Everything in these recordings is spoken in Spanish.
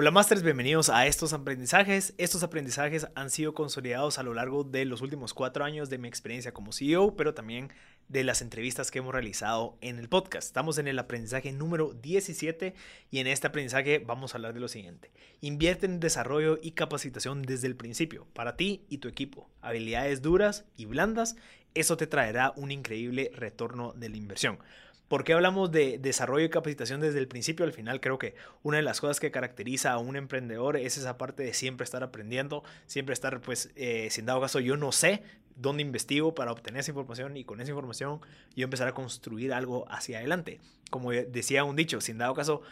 Hola Masters, bienvenidos a estos aprendizajes. Estos aprendizajes han sido consolidados a lo largo de los últimos cuatro años de mi experiencia como CEO, pero también de las entrevistas que hemos realizado en el podcast. Estamos en el aprendizaje número 17 y en este aprendizaje vamos a hablar de lo siguiente. Invierte en desarrollo y capacitación desde el principio, para ti y tu equipo. Habilidades duras y blandas, eso te traerá un increíble retorno de la inversión. ¿Por qué hablamos de desarrollo y capacitación desde el principio? Al final creo que una de las cosas que caracteriza a un emprendedor es esa parte de siempre estar aprendiendo, siempre estar, pues, eh, sin dado caso, yo no sé dónde investigo para obtener esa información y con esa información yo empezar a construir algo hacia adelante. Como decía un dicho, sin dado caso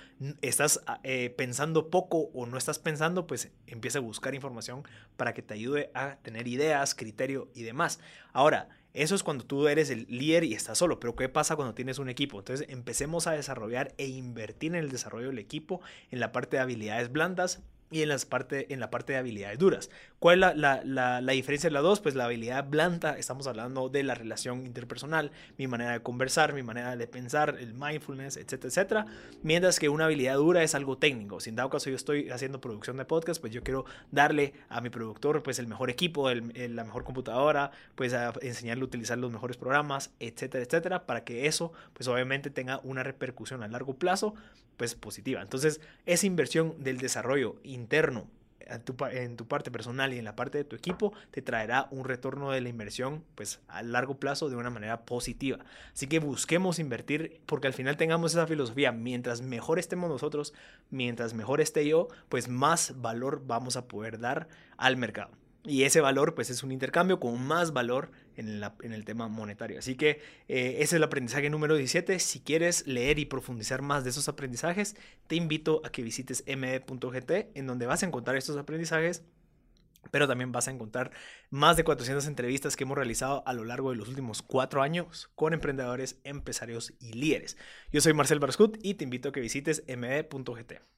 estás ah, eh, pensando poco o no estás pensando, pues empieza a buscar información para que te ayude a tener ideas, criterio y demás. Ahora, eso es cuando tú eres el líder y estás solo, pero ¿qué pasa cuando tienes un equipo? Entonces empecemos a desarrollar e invertir en el desarrollo del equipo, en la parte de habilidades blandas y en, las parte, en la parte de habilidades duras. ¿Cuál es la, la, la, diferencia de las dos? Pues la habilidad blanda, estamos hablando de la relación interpersonal, mi manera de conversar, mi manera de pensar, el mindfulness, etcétera, etcétera. Mientras que una habilidad dura es algo técnico. Si en dado caso yo estoy haciendo producción de podcast, pues yo quiero darle a mi productor pues el mejor equipo, el, la mejor computadora, pues a enseñarle a utilizar los mejores programas, etcétera, etcétera, para que eso pues obviamente tenga una repercusión a largo plazo pues positiva. Entonces, esa inversión del desarrollo interno en tu, parte personal y en la parte de tu equipo te traerá un retorno de la inversión pues a largo plazo de una manera positiva. Así que busquemos invertir porque al final tengamos esa filosofía, mientras mejor estemos nosotros, mientras mejor esté yo, pues más valor vamos a poder dar al mercado. Y ese valor, pues es un intercambio con más valor en, el tema monetario. Así que eh, ese es el aprendizaje número 17. Si quieres leer y profundizar más de esos aprendizajes, te invito a que visites me.gt, en donde vas a encontrar estos aprendizajes pero también vas a encontrar más de 400 entrevistas que hemos realizado a lo largo de los últimos cuatro años con emprendedores, empresarios y líderes. Yo soy Marcel Barscut y te invito a que visites me.gt.